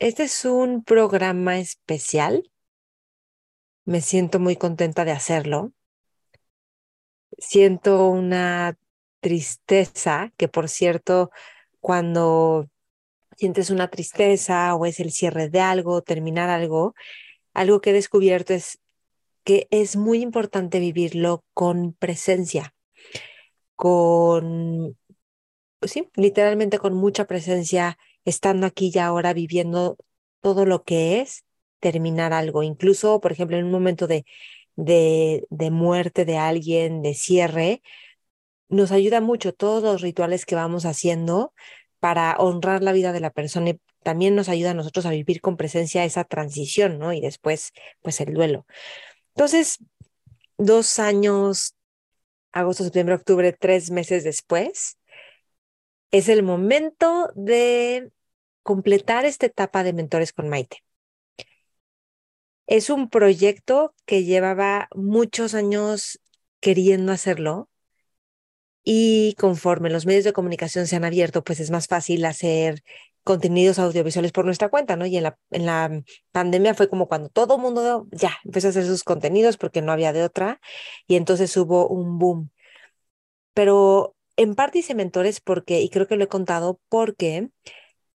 este es un programa especial. Me siento muy contenta de hacerlo. Siento una tristeza, que por cierto, cuando sientes una tristeza o es el cierre de algo, terminar algo, algo que he descubierto es que es muy importante vivirlo con presencia, con, sí, literalmente con mucha presencia estando aquí y ahora viviendo todo lo que es terminar algo, incluso, por ejemplo, en un momento de, de, de muerte de alguien, de cierre, nos ayuda mucho todos los rituales que vamos haciendo para honrar la vida de la persona y también nos ayuda a nosotros a vivir con presencia esa transición, ¿no? Y después, pues el duelo. Entonces, dos años, agosto, septiembre, octubre, tres meses después, es el momento de completar esta etapa de Mentores con Maite. Es un proyecto que llevaba muchos años queriendo hacerlo y conforme los medios de comunicación se han abierto, pues es más fácil hacer contenidos audiovisuales por nuestra cuenta, ¿no? Y en la, en la pandemia fue como cuando todo el mundo ya empezó a hacer sus contenidos porque no había de otra y entonces hubo un boom. Pero en parte hice mentores porque, y creo que lo he contado, porque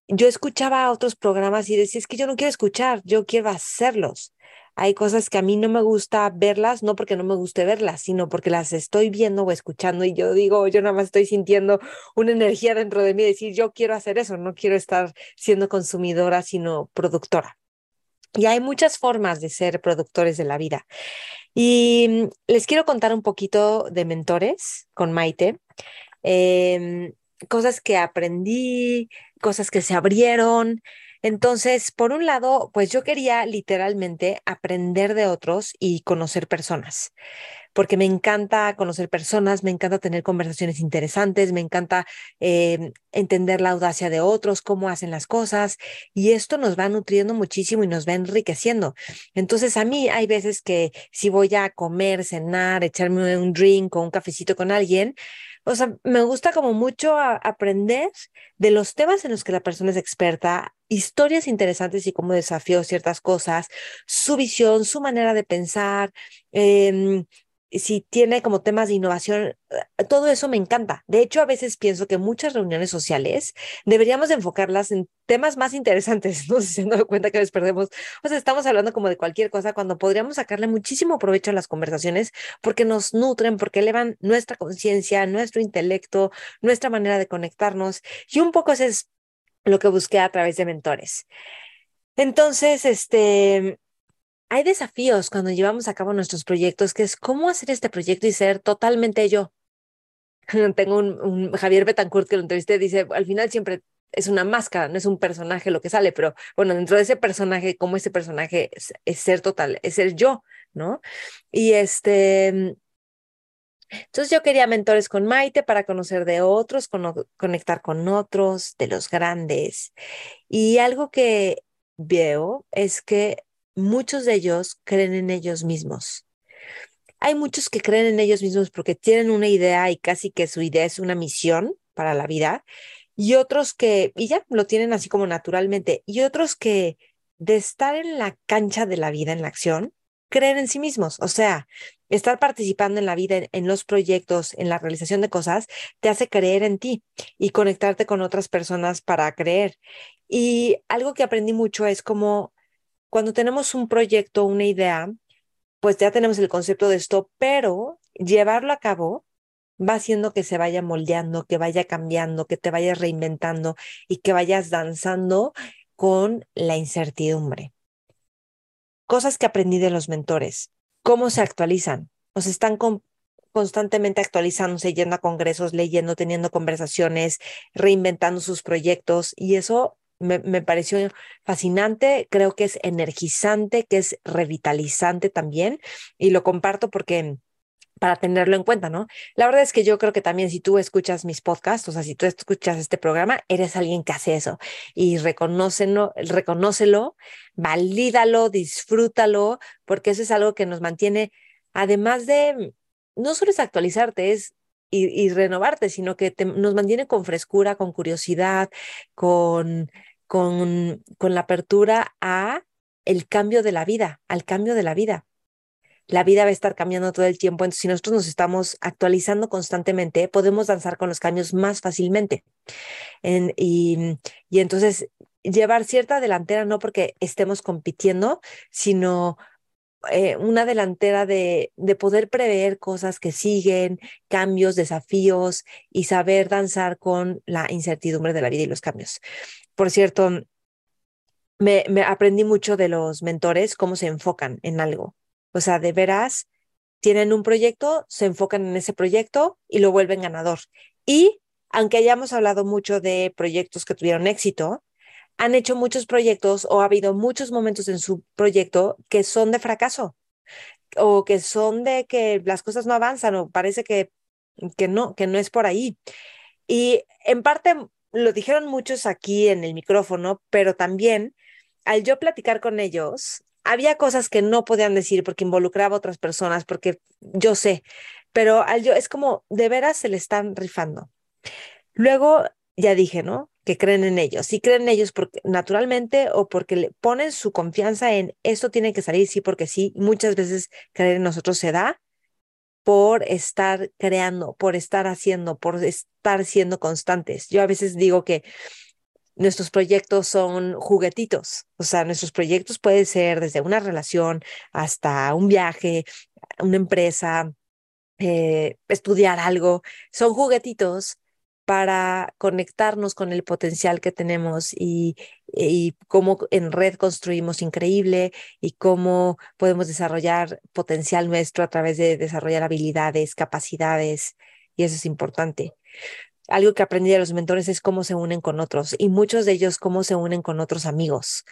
yo escuchaba otros programas y decía, es que yo no quiero escuchar, yo quiero hacerlos. Hay cosas que a mí no me gusta verlas, no porque no me guste verlas, sino porque las estoy viendo o escuchando y yo digo, yo nada más estoy sintiendo una energía dentro de mí, decir, yo quiero hacer eso, no quiero estar siendo consumidora, sino productora. Y hay muchas formas de ser productores de la vida. Y mm, les quiero contar un poquito de mentores con Maite. Em, cosas que aprendí, cosas que se abrieron. Entonces, por un lado, pues yo quería literalmente aprender de otros y conocer personas, porque me encanta conocer personas, me encanta tener conversaciones interesantes, me encanta eh, entender la audacia de otros, cómo hacen las cosas, y esto nos va nutriendo muchísimo y nos va enriqueciendo. Entonces, a mí hay veces que si voy a comer, cenar, echarme un drink o un cafecito con alguien, o sea, me gusta como mucho aprender de los temas en los que la persona es experta, historias interesantes y cómo desafió ciertas cosas, su visión, su manera de pensar, eh, si tiene como temas de innovación, eh, todo eso me encanta. De hecho, a veces pienso que muchas reuniones sociales deberíamos enfocarlas en temas más interesantes, no sé si se han dado cuenta que les perdemos, o sea, estamos hablando como de cualquier cosa cuando podríamos sacarle muchísimo provecho a las conversaciones porque nos nutren, porque elevan nuestra conciencia, nuestro intelecto, nuestra manera de conectarnos y un poco eso es lo que busqué a través de mentores. Entonces, este, hay desafíos cuando llevamos a cabo nuestros proyectos, que es cómo hacer este proyecto y ser totalmente yo. Tengo un, Javier Betancourt que lo entrevisté, dice, al final siempre es una máscara, no es un personaje lo que sale, pero bueno, dentro de ese personaje, como ese personaje es, ser total, es ser yo, ¿no? Y este, entonces yo quería mentores con Maite para conocer de otros, conectar con otros, de los grandes. Y algo que veo es que muchos de ellos creen en ellos mismos. Hay muchos que creen en ellos mismos porque tienen una idea y casi que su idea es una misión para la vida, y otros que, y ya lo tienen así como naturalmente, y otros que de estar en la cancha de la vida, en la acción, creen en sí mismos. O sea, estar participando en la vida, en, los proyectos, en la realización de cosas, te hace creer en ti y conectarte con otras personas para creer. Y algo que aprendí mucho es como cuando tenemos un proyecto, una idea, pues ya tenemos el concepto de esto, pero llevarlo a cabo va haciendo que se vaya moldeando, que vaya cambiando, que te vayas reinventando y que vayas danzando con la incertidumbre. Cosas que aprendí de los mentores, cómo se actualizan, o se están constantemente actualizándose, yendo a congresos, leyendo, teniendo conversaciones, reinventando sus proyectos y eso me, me, pareció fascinante, creo que es energizante, que es revitalizante también y lo comparto porque para tenerlo en cuenta, ¿no? La verdad es que yo creo que también si tú escuchas mis podcasts, o sea, si tú escuchas este programa, eres alguien que hace eso y reconócelo, valídalo, disfrútalo, porque eso es algo que nos mantiene, además de, no solo es actualizarte, es y, renovarte, sino que nos mantiene con frescura, con curiosidad, con, con, con la apertura a el cambio de la vida, al cambio de la vida la vida va a estar cambiando todo el tiempo. Entonces, si nosotros nos estamos actualizando constantemente, podemos danzar con los cambios más fácilmente. y, y entonces, llevar cierta delantera no porque estemos compitiendo, sino eh, una delantera de, de, poder prever cosas que siguen, cambios, desafíos y saber danzar con la incertidumbre de la vida y los cambios. Por cierto, me, aprendí mucho de los mentores, cómo se enfocan en algo. O sea, de veras, tienen un proyecto, se enfocan en ese proyecto y lo vuelven ganador. Y aunque hayamos hablado mucho de proyectos que tuvieron éxito, han hecho muchos proyectos o ha habido muchos momentos en su proyecto que son de fracaso o que son de que las cosas no avanzan o parece que, que no, que no es por ahí. Y en parte lo dijeron muchos aquí en el micrófono, pero también al yo platicar con ellos, había cosas que no podían decir porque involucraba a otras personas, porque yo sé, pero al yo es como de veras se le están rifando. Luego ya dije, ¿no? Que creen en ellos. Si creen en ellos porque naturalmente o porque le ponen su confianza en esto tiene que salir sí porque sí. Muchas veces creer en nosotros se da por estar creando, por estar haciendo, por estar siendo constantes. Yo a veces digo que nuestros proyectos son juguetitos, o sea, nuestros proyectos pueden ser desde una relación hasta un viaje, una empresa, eh, estudiar algo, son juguetitos para conectarnos con el potencial que tenemos y, cómo en red construimos increíble y cómo podemos desarrollar potencial nuestro a través de desarrollar habilidades, capacidades, y eso es importante algo que aprendí de los mentores es cómo se unen con otros y muchos de ellos cómo se unen con otros amigos.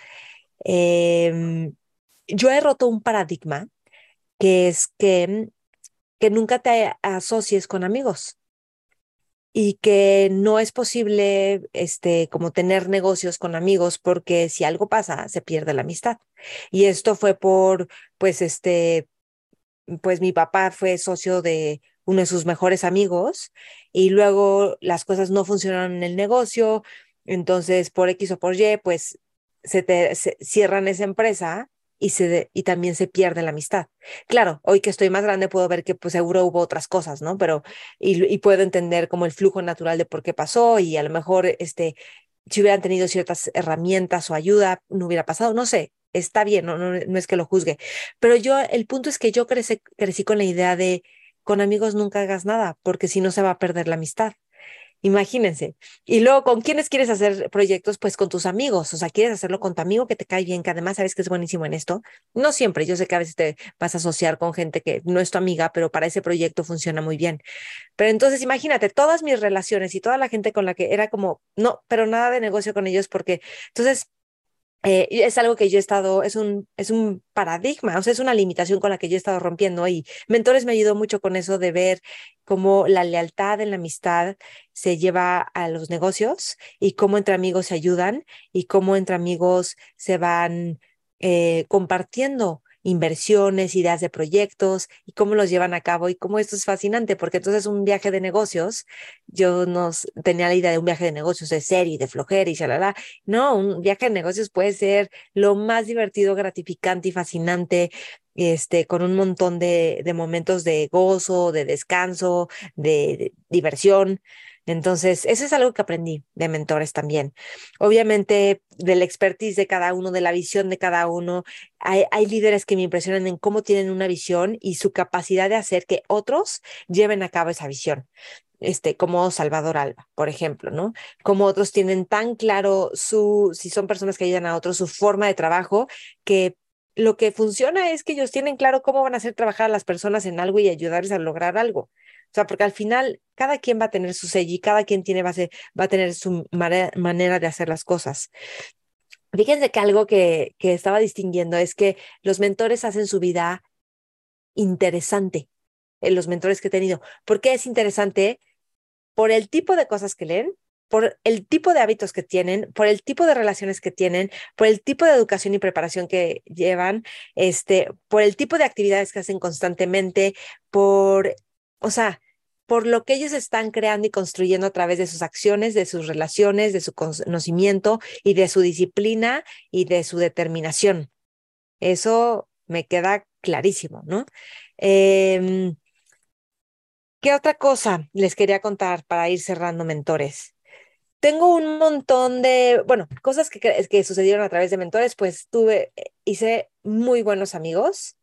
Em, yo he roto un paradigma que es que, que nunca te asocies con amigos y que no es posible este como tener negocios con amigos porque si algo pasa se pierde la amistad. Y esto fue por pues este pues mi papá fue socio de uno de sus mejores amigos y luego las cosas no funcionaron en el negocio, entonces por X o por Y, pues se, te, cierran esa empresa y, también se pierde la amistad. Claro, hoy que estoy más grande puedo ver que pues seguro hubo otras cosas, ¿no? Pero, y, y puedo entender como el flujo natural de por qué pasó y a lo mejor, este, si hubieran tenido ciertas herramientas o ayuda, no hubiera pasado, no sé, está bien, no, no, no es que lo juzgue, pero yo, el punto es que yo crecí, crecí con la idea de con amigos nunca hagas nada, porque si no se va a perder la amistad. Imagínense. Y luego, ¿con quiénes quieres hacer proyectos? Pues con tus amigos. O sea, quieres hacerlo con tu amigo que te cae bien, que además sabes que es buenísimo en esto. No siempre. Yo sé que a veces te vas a asociar con gente que no es tu amiga, pero para ese proyecto funciona muy bien. Pero entonces, imagínate, todas mis relaciones y toda la gente con la que era como, no, pero nada de negocio con ellos, porque entonces eh, es algo que yo he estado, es un, es un paradigma, o sea, es una limitación con la que yo he estado rompiendo y Mentores me ayudó mucho con eso de ver cómo la lealtad en la amistad se lleva a los negocios y cómo entre amigos se ayudan y cómo entre amigos se van eh, compartiendo inversiones, ideas de proyectos y cómo los llevan a cabo y cómo esto es fascinante, porque entonces un viaje de negocios, yo nos tenía la idea de un viaje de negocios de serie, de flojera y shalala. No, un viaje de negocios puede ser lo más divertido, gratificante y fascinante, este, con un montón de, de momentos de gozo, de descanso, de diversión. Entonces, eso es algo que aprendí de mentores también. Obviamente, del expertise de cada uno, de la visión de cada uno. Hay, hay, líderes que me impresionan en cómo tienen una visión y su capacidad de hacer que otros lleven a cabo esa visión. Este, como Salvador Alba, por ejemplo, ¿no? Como otros tienen tan claro su, si son personas que ayudan a otros, su forma de trabajo, que lo que funciona es que ellos tienen claro cómo van a hacer trabajar a las personas en algo y ayudarles a lograr algo. O sea, porque al final cada quien va a tener su sello y cada quien tiene, va, a, va a tener su manera de hacer las cosas. Fíjense que algo que, que estaba distinguiendo es que los mentores hacen su vida interesante, en los mentores que he tenido. ¿Por qué es interesante? Por el tipo de cosas que leen, por el tipo de hábitos que tienen, por el tipo de relaciones que tienen, por el tipo de educación y preparación que llevan, este, por el tipo de actividades que hacen constantemente, por, o sea, por lo que ellos están creando y construyendo a través de sus acciones, de sus relaciones, de su conocimiento y de su disciplina y de su determinación. Eso me queda clarísimo, ¿no? Em, ¿Qué otra cosa les quería contar para ir cerrando mentores? tengo un montón de, bueno, cosas que, que sucedieron a través de mentores, pues tuve, eh, hice muy buenos amigos.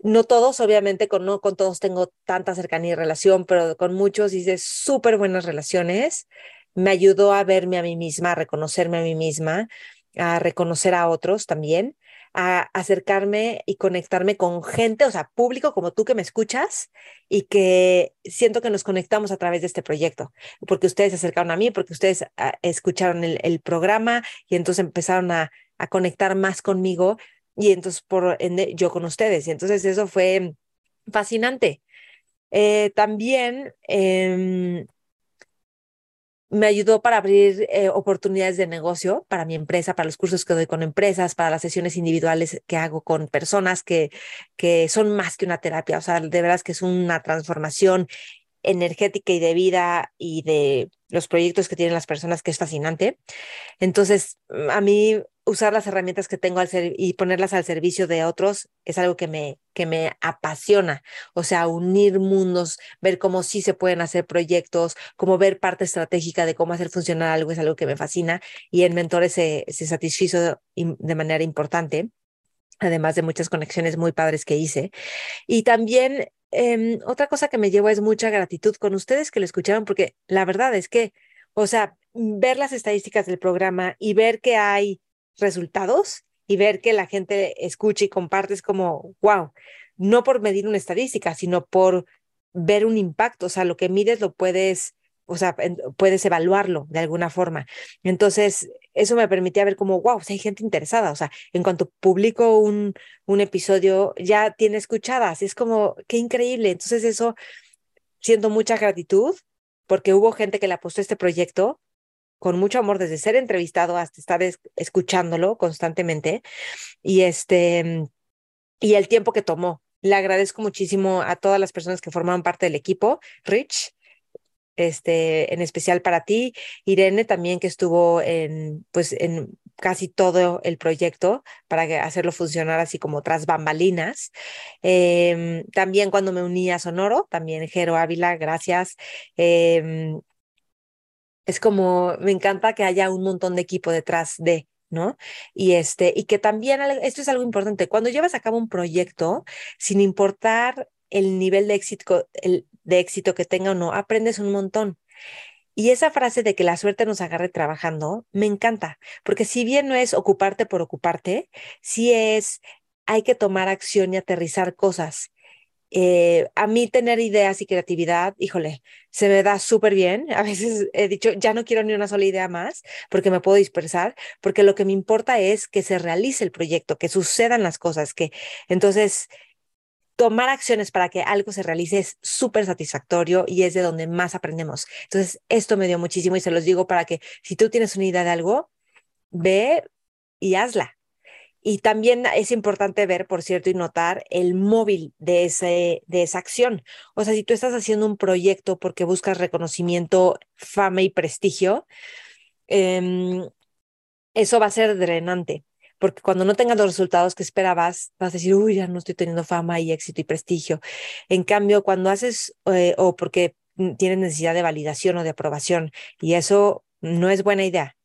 No todos, obviamente, con, no con todos tengo tanta cercanía y relación, pero con muchos hice súper buenas relaciones. Me ayudó a verme a mí misma, a reconocerme a mí misma, a reconocer a otros también a acercarme y conectarme con gente, o sea, público como tú que me escuchas y que siento que nos conectamos a través de este proyecto, porque ustedes se acercaron a mí, porque ustedes ah, escucharon el, programa y entonces empezaron a, a, conectar más conmigo y entonces por ende yo con ustedes. Y entonces eso fue fascinante. Eh, también eh, me ayudó para abrir eh, oportunidades de negocio para mi empresa, para los cursos que doy con empresas, para las sesiones individuales que hago con personas que, que son más que una terapia. O sea, de verdad es que es una transformación energética y de vida y de los proyectos que tienen las personas que es fascinante. Entonces, a mí usar las herramientas que tengo al ser y ponerlas al servicio de otros es algo que me, que me apasiona. O sea, unir mundos, ver cómo sí se pueden hacer proyectos, cómo ver parte estratégica de cómo hacer funcionar algo es algo que me fascina y en Mentores se, se satisfizo de manera importante además de muchas conexiones muy padres que hice. Y también em, otra cosa que me llevo es mucha gratitud con ustedes que lo escucharon, porque la verdad es que, o sea, ver las estadísticas del programa y ver que hay resultados y ver que la gente escucha y comparte es como, wow, no por medir una estadística, sino por ver un impacto, o sea, lo que mides lo puedes, o sea, puedes evaluarlo de alguna forma. Entonces, eso me permitía ver como, wow, hay gente interesada, o sea, en cuanto publico un, un episodio, ya tiene escuchadas, es como, qué increíble. Entonces, eso, siento mucha gratitud porque hubo gente que le apostó este proyecto con mucho amor desde ser entrevistado hasta estar escuchándolo constantemente y este y el tiempo que tomó. Le agradezco muchísimo a todas las personas que formaban parte del equipo, Rich, este, en especial para ti, Irene también que estuvo en, pues, en casi todo el proyecto para hacerlo funcionar así como tras bambalinas. Em, también cuando me uní a Sonoro, también Jero Ávila, gracias. Em, es como, me encanta que haya un montón de equipo detrás de, ¿no? Y este, y que también, esto es algo importante, cuando llevas a cabo un proyecto, sin importar el nivel de éxito, el, de éxito que tenga o no, aprendes un montón. Y esa frase de que la suerte nos agarre trabajando, me encanta, porque si bien no es ocuparte por ocuparte, sí es, hay que tomar acción y aterrizar cosas. Eh, a mí tener ideas y creatividad, híjole, se me da súper bien. A veces he dicho, ya no quiero ni una sola idea más porque me puedo dispersar, porque lo que me importa es que se realice el proyecto, que sucedan las cosas, que entonces tomar acciones para que algo se realice es súper satisfactorio y es de donde más aprendemos. Entonces, esto me dio muchísimo y se los digo para que si tú tienes una idea de algo, ve y hazla. Y también es importante ver, por cierto, y notar el móvil de, ese, de esa acción. O sea, si tú estás haciendo un proyecto porque buscas reconocimiento, fama y prestigio, em, eso va a ser drenante, porque cuando no tengas los resultados que esperabas, vas a decir, uy, ya no estoy teniendo fama y éxito y prestigio. En cambio, cuando haces, eh, o porque tienes necesidad de validación o de aprobación, y eso no es buena idea.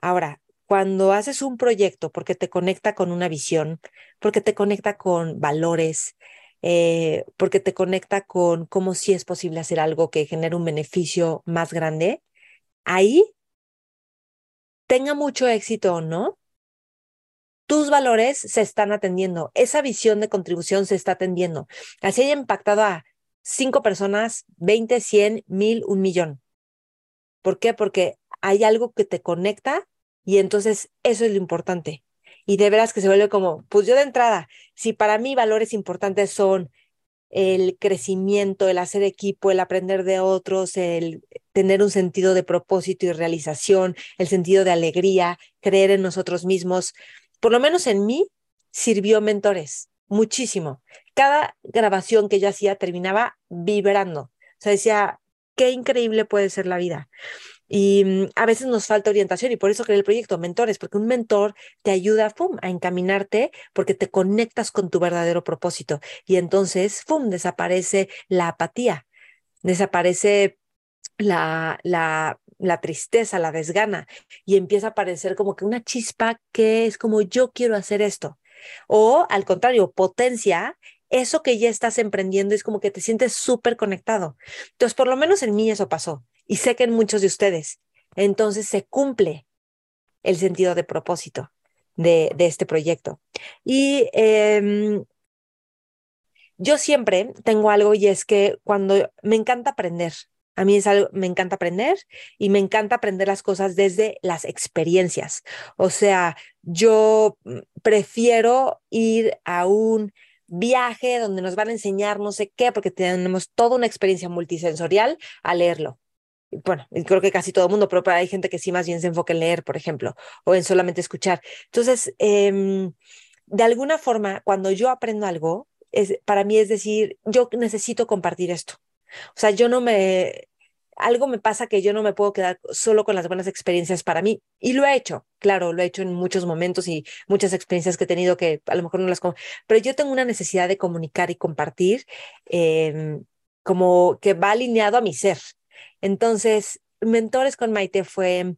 Ahora, cuando haces un proyecto porque te conecta con una visión, porque te conecta con valores, eh, porque te conecta con cómo sí es posible hacer algo que genere un beneficio más grande, ahí, tenga mucho éxito o no, tus valores se están atendiendo, esa visión de contribución se está atendiendo. Así haya impactado a cinco personas, 20, 100, mil, un millón. ¿Por qué? Porque hay algo que te conecta y entonces eso es lo importante. Y de veras que se vuelve como, pues yo de entrada, si para mí valores importantes son el crecimiento, el hacer equipo, el aprender de otros, el tener un sentido de propósito y realización, el sentido de alegría, creer en nosotros mismos. Por lo menos en mí sirvió mentores, muchísimo. Cada grabación que yo hacía terminaba vibrando. O sea, decía, qué increíble puede ser la vida. Y mm, a veces nos falta orientación y por eso creé el proyecto Mentores, porque un mentor te ayuda a encaminarte porque te conectas con tu verdadero propósito. Y entonces, ¡pum!, desaparece la apatía, desaparece la, la, la tristeza, la desgana y empieza a aparecer como que una chispa que es como yo quiero hacer esto. O al contrario, potencia eso que ya estás emprendiendo, es como que te sientes súper conectado. Entonces, por lo menos en mí eso pasó y sé que en muchos de ustedes. Entonces se cumple el sentido de propósito de, este proyecto. Y em, yo siempre tengo algo y es que cuando me encanta aprender, a mí es algo, me encanta aprender y me encanta aprender las cosas desde las experiencias. O sea, yo mm, prefiero ir a un viaje donde nos van a enseñar no sé qué, porque tenemos toda una experiencia multisensorial a leerlo bueno, creo que casi todo el mundo, pero hay gente que sí más bien se enfoca en leer, por ejemplo, o en solamente escuchar. Entonces, em, de alguna forma, cuando yo aprendo algo, es, para mí es decir, yo necesito compartir esto. O sea, yo no me, algo me pasa que yo no me puedo quedar solo con las buenas experiencias para mí. Y lo he hecho, claro, lo he hecho en muchos momentos y muchas experiencias que he tenido que a lo mejor no las... Pero yo tengo una necesidad de comunicar y compartir em, como que va alineado a mi ser. Entonces, Mentores con Maite fue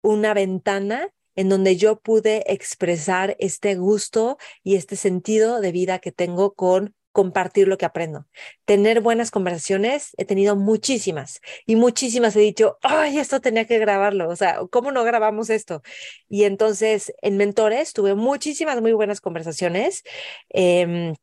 una ventana en donde yo pude expresar este gusto y este sentido de vida que tengo con compartir lo que aprendo. Tener buenas conversaciones, he tenido muchísimas y muchísimas he dicho, ay, esto tenía que grabarlo, o sea, ¿cómo no grabamos esto? Y entonces en Mentores tuve muchísimas muy buenas conversaciones. Em,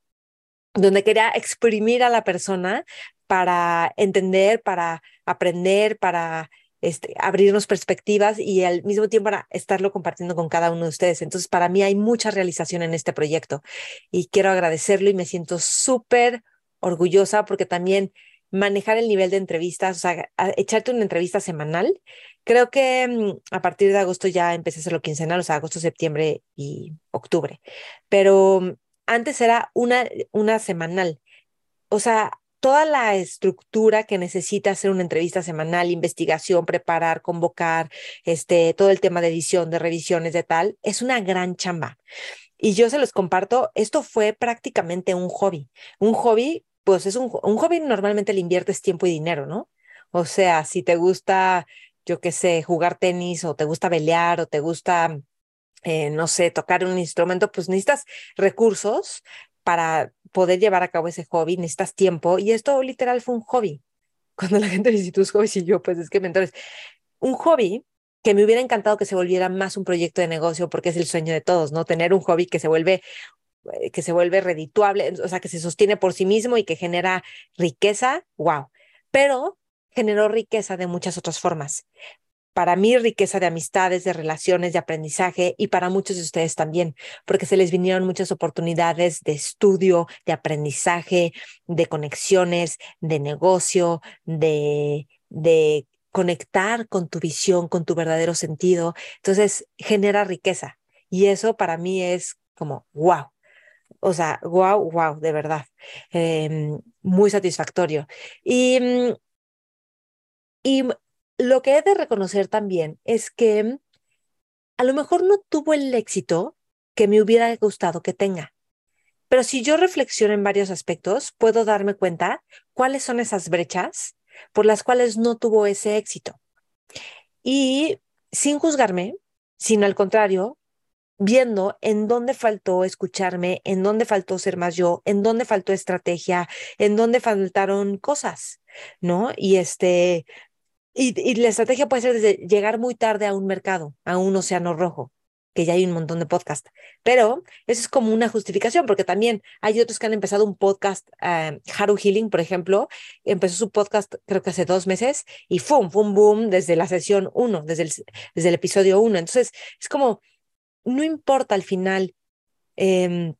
donde quería exprimir a la persona para entender, para aprender, para este, abrirnos perspectivas y al mismo tiempo para estarlo compartiendo con cada uno de ustedes. Entonces, para mí hay mucha realización en este proyecto y quiero agradecerlo y me siento súper orgullosa porque también manejar el nivel de entrevistas, o sea, echarte una entrevista semanal. Creo que mm, a partir de agosto ya empecé a hacerlo quincenal, o sea, agosto, septiembre y octubre. Pero mm, antes era una, una semanal. O sea, toda la estructura que necesita hacer una entrevista semanal, investigación, preparar, convocar, este, todo el tema de edición, de revisiones, de tal, es una gran chamba. Y yo se los comparto, esto fue prácticamente un hobby. Un hobby, pues es un, un hobby normalmente le inviertes tiempo y dinero, ¿no? O sea, si te gusta, yo qué sé, jugar tenis o te gusta pelear o te gusta, eh, no sé, tocar un instrumento, pues necesitas recursos para poder llevar a cabo ese hobby necesitas tiempo y esto literal fue un hobby. Cuando la gente dice tus hobbies y yo, pues es que mentores, un hobby que me hubiera encantado que se volviera más un proyecto de negocio porque es el sueño de todos, ¿no? Tener un hobby que se vuelve eh, que se vuelve redituable, o sea, que se sostiene por sí mismo y que genera riqueza, wow. Pero generó riqueza de muchas otras formas para mí riqueza de amistades, de relaciones, de aprendizaje y para muchos de ustedes también, porque se les vinieron muchas oportunidades de estudio, de aprendizaje, de conexiones, de negocio, de, de conectar con tu visión, con tu verdadero sentido. Entonces, genera riqueza. Y eso para mí es como, wow. O sea, wow, wow, de verdad. Em, muy satisfactorio. Y, mm, y lo que he de reconocer también es que a lo mejor no tuvo el éxito que me hubiera gustado que tenga. Pero si yo reflexiono en varios aspectos, puedo darme cuenta cuáles son esas brechas por las cuales no tuvo ese éxito. Y sin juzgarme, sino al contrario, viendo en dónde faltó escucharme, en dónde faltó ser más yo, en dónde faltó estrategia, en dónde faltaron cosas, ¿no? Y este, y, la estrategia puede ser desde llegar muy tarde a un mercado, a un océano rojo. que ya hay un montón de podcasts. Pero eso es como una justificación, porque también hay otros que han empezado un podcast, uh, Haru Healing, por ejemplo, empezó su podcast creo que hace dos meses y ¡fum! ¡fum! boom desde la sesión uno, desde el, desde el episodio uno. Entonces, es como, no importa al final. Eh,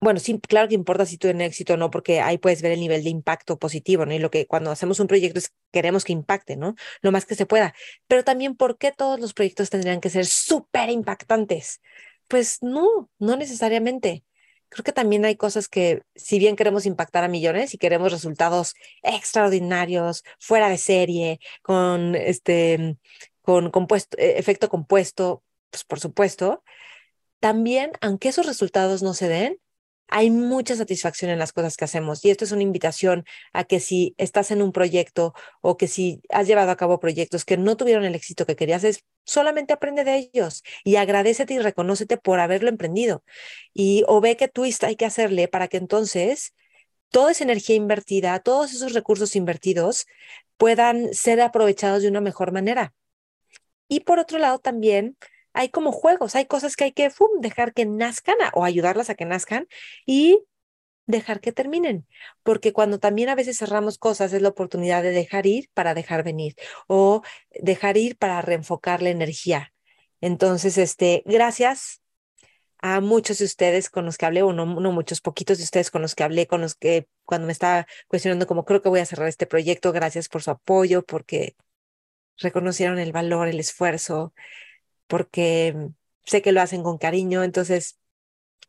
bueno, sí, claro que importa si en éxito o no, porque ahí puedes ver el nivel de impacto positivo, ¿no? Y lo que cuando hacemos un proyecto es queremos que impacte, ¿no? Lo más que se pueda. Pero también, ¿por qué todos los proyectos tendrían que ser súper impactantes? Pues no, no necesariamente. Creo que también hay cosas que, si bien queremos impactar a millones y queremos resultados extraordinarios, fuera de serie, con este, con compuesto, e, efecto compuesto, pues por supuesto, también, aunque esos resultados no se den, hay mucha satisfacción en las cosas que hacemos. Y esto es una invitación a que si estás en un proyecto o que si has llevado a cabo proyectos que no tuvieron el éxito que querías, es solamente aprende de ellos y agradecete y reconócete por haberlo emprendido. Y o ve qué twist hay que hacerle para que entonces toda esa energía invertida, todos esos recursos invertidos puedan ser aprovechados de una mejor manera. Y por otro lado, también hay como juegos, hay cosas que hay que dejar que nazcan o ayudarlas a que nazcan y dejar que terminen, porque cuando también a veces cerramos cosas es la oportunidad de dejar ir para dejar venir o dejar ir para reenfocar la energía. Entonces, este, gracias a muchos de ustedes con los que hablé, o no, no muchos, poquitos de ustedes con los que hablé, con los que cuando me estaba cuestionando como creo que voy a cerrar este proyecto, gracias por su apoyo, porque reconocieron el valor, el esfuerzo, porque sé que lo hacen con cariño, entonces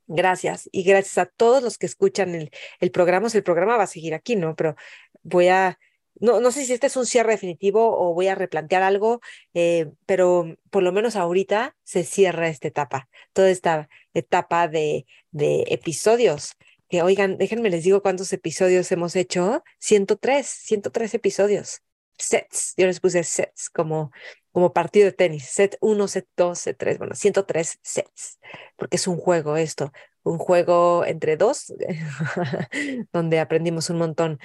gracias y gracias a todos los que escuchan el, el programa, el programa va a seguir aquí, ¿no? Pero voy a, no, no sé si este es un cierre definitivo o voy a replantear algo, eh, pero por lo menos ahorita se cierra esta etapa, toda esta etapa de, de episodios. Que oigan, déjenme les digo cuántos episodios hemos hecho. 103, 103 episodios. Sets, yo les puse sets como como partido de tenis, set 1, set 2, set 3, bueno, 103 sets, porque es un juego esto, un juego entre dos, donde aprendimos un montón.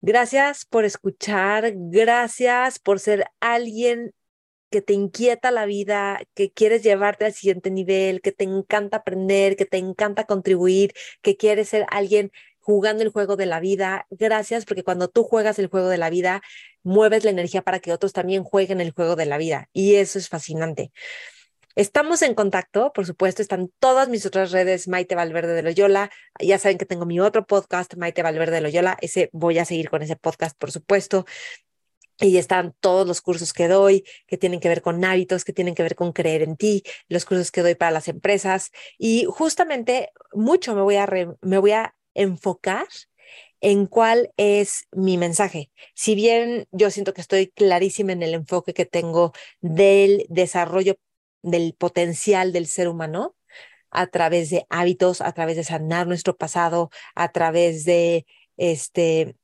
Gracias por escuchar, gracias por ser alguien que te inquieta la vida, que quieres llevarte al siguiente nivel, que te encanta aprender, que te encanta contribuir, que quieres ser alguien jugando el juego de la vida. Gracias, porque cuando tú juegas el juego de la vida, mueves la energía para que otros también jueguen el juego de la vida. Y eso es fascinante. Estamos en contacto, por supuesto, están todas mis otras redes, Maite Valverde de Loyola. Ya saben que tengo mi otro podcast, Maite Valverde de Loyola. Ese voy a seguir con ese podcast, por supuesto. Y están todos los cursos que doy, que tienen que ver con hábitos, que tienen que ver con creer en ti, los cursos que doy para las empresas. Y justamente mucho me voy a, me voy a enfocar en cuál es mi mensaje. Si bien yo siento que estoy clarísima en el enfoque que tengo del desarrollo del potencial del ser humano a través de hábitos, a través de sanar nuestro pasado, a través de este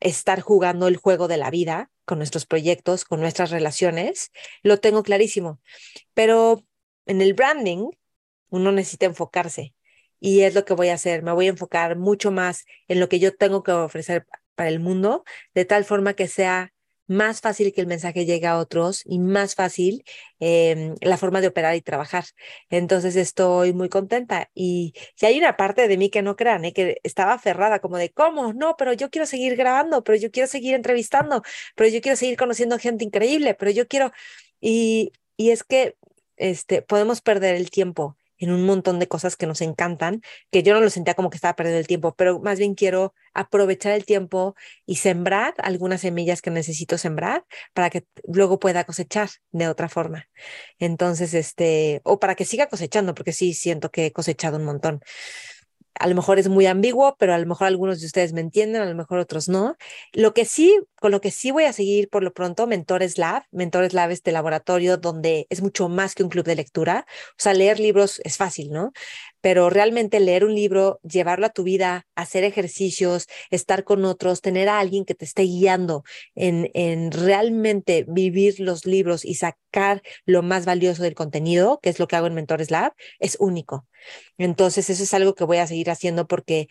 estar jugando el juego de la vida con nuestros proyectos, con nuestras relaciones, lo tengo clarísimo. Pero en el branding uno necesita enfocarse y es lo que voy a hacer. Me voy a enfocar mucho más en lo que yo tengo que ofrecer para el mundo, de tal forma que sea más fácil que el mensaje llegue a otros y más fácil eh, la forma de operar y trabajar. Entonces estoy muy contenta y si hay una parte de mí que no crean, ¿eh? que estaba aferrada como de, ¿cómo? No, pero yo quiero seguir grabando, pero yo quiero seguir entrevistando, pero yo quiero seguir conociendo gente increíble, pero yo quiero... Y, y es que este, podemos perder el tiempo en un montón de cosas que nos encantan, que yo no lo sentía como que estaba perdiendo el tiempo, pero más bien quiero aprovechar el tiempo y sembrar algunas semillas que necesito sembrar para que luego pueda cosechar de otra forma. Entonces, este, o para que siga cosechando, porque sí siento que he cosechado un montón a lo mejor es muy ambiguo, pero a lo mejor algunos de ustedes me entienden, a lo mejor otros no. Lo que sí, con lo que sí voy a seguir por lo pronto, Mentores Lab. Mentores Lab es de laboratorio donde es mucho más que un club de lectura. O sea, leer libros es fácil, ¿no? Pero realmente leer un libro, llevarlo a tu vida, hacer ejercicios, estar con otros, tener a alguien que te esté guiando en, en realmente vivir los libros y sacar lo más valioso del contenido, que es lo que hago en Mentores Lab, es único. Entonces, eso es algo que voy a seguir haciendo porque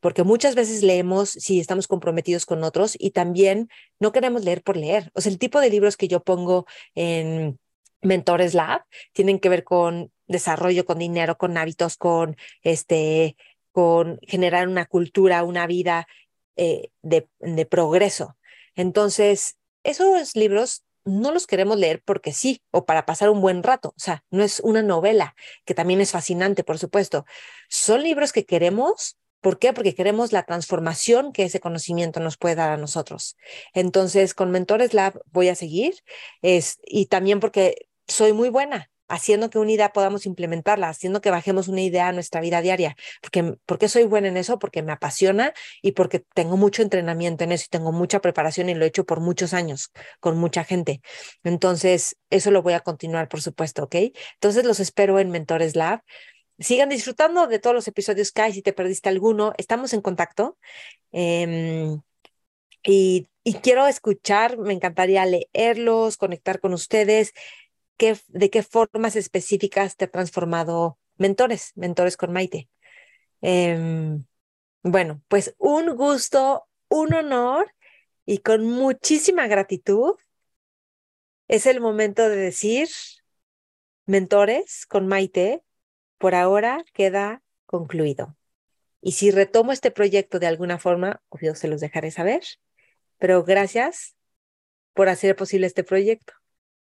porque muchas veces leemos si estamos comprometidos con otros y también no queremos leer por leer. O sea, el tipo de libros que yo pongo en Mentores Lab, tienen que ver con desarrollo, con dinero, con hábitos, con este, con generar una cultura, una vida eh, de, progreso. Entonces, esos libros no los queremos leer porque sí, o para pasar un buen rato. O sea, no es una novela, que también es fascinante, por supuesto. Son libros que queremos. ¿Por qué? Porque queremos la transformación que ese conocimiento nos puede dar a nosotros. Entonces, con Mentores Lab voy a seguir es, y también porque soy muy buena haciendo que una idea podamos implementarla, haciendo que bajemos una idea a nuestra vida diaria. Porque, ¿Por qué soy buena en eso? Porque me apasiona y porque tengo mucho entrenamiento en eso y tengo mucha preparación y lo he hecho por muchos años con mucha gente. Entonces, eso lo voy a continuar, por supuesto, ¿ok? Entonces, los espero en Mentores Lab. Sigan disfrutando de todos los episodios que hay. Si te perdiste alguno, estamos en contacto. Em, y, y quiero escuchar, me encantaría leerlos, conectar con ustedes de qué formas específicas te ha transformado mentores, mentores con Maite. Em, bueno, pues un gusto, un honor y con muchísima gratitud. Es el momento de decir, mentores con Maite, por ahora queda concluido. Y si retomo este proyecto de alguna forma, obvio se los dejaré saber, pero gracias por hacer posible este proyecto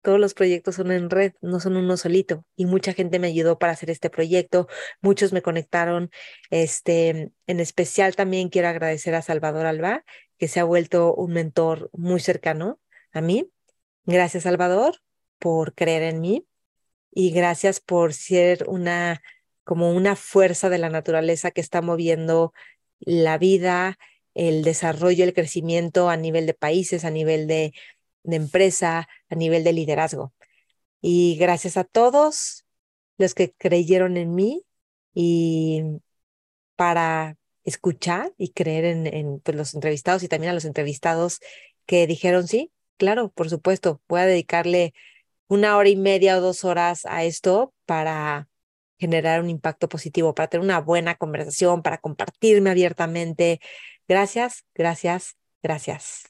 todos los proyectos son en red, no son uno solito. Y mucha gente me ayudó para hacer este proyecto, muchos me conectaron. Este, en especial también quiero agradecer a Salvador Alba, que se ha vuelto un mentor muy cercano a mí. Gracias, Salvador, por creer en mí y gracias por ser una como una fuerza de la naturaleza que está moviendo la vida, el desarrollo, el crecimiento a nivel de países, a nivel de de empresa, a nivel de liderazgo. Y gracias a todos los que creyeron en mí y para escuchar y creer en, pues, los entrevistados y también a los entrevistados que dijeron, sí, claro, por supuesto, voy a dedicarle una hora y media o dos horas a esto para generar un impacto positivo, para tener una buena conversación, para compartirme abiertamente. Gracias, gracias, gracias.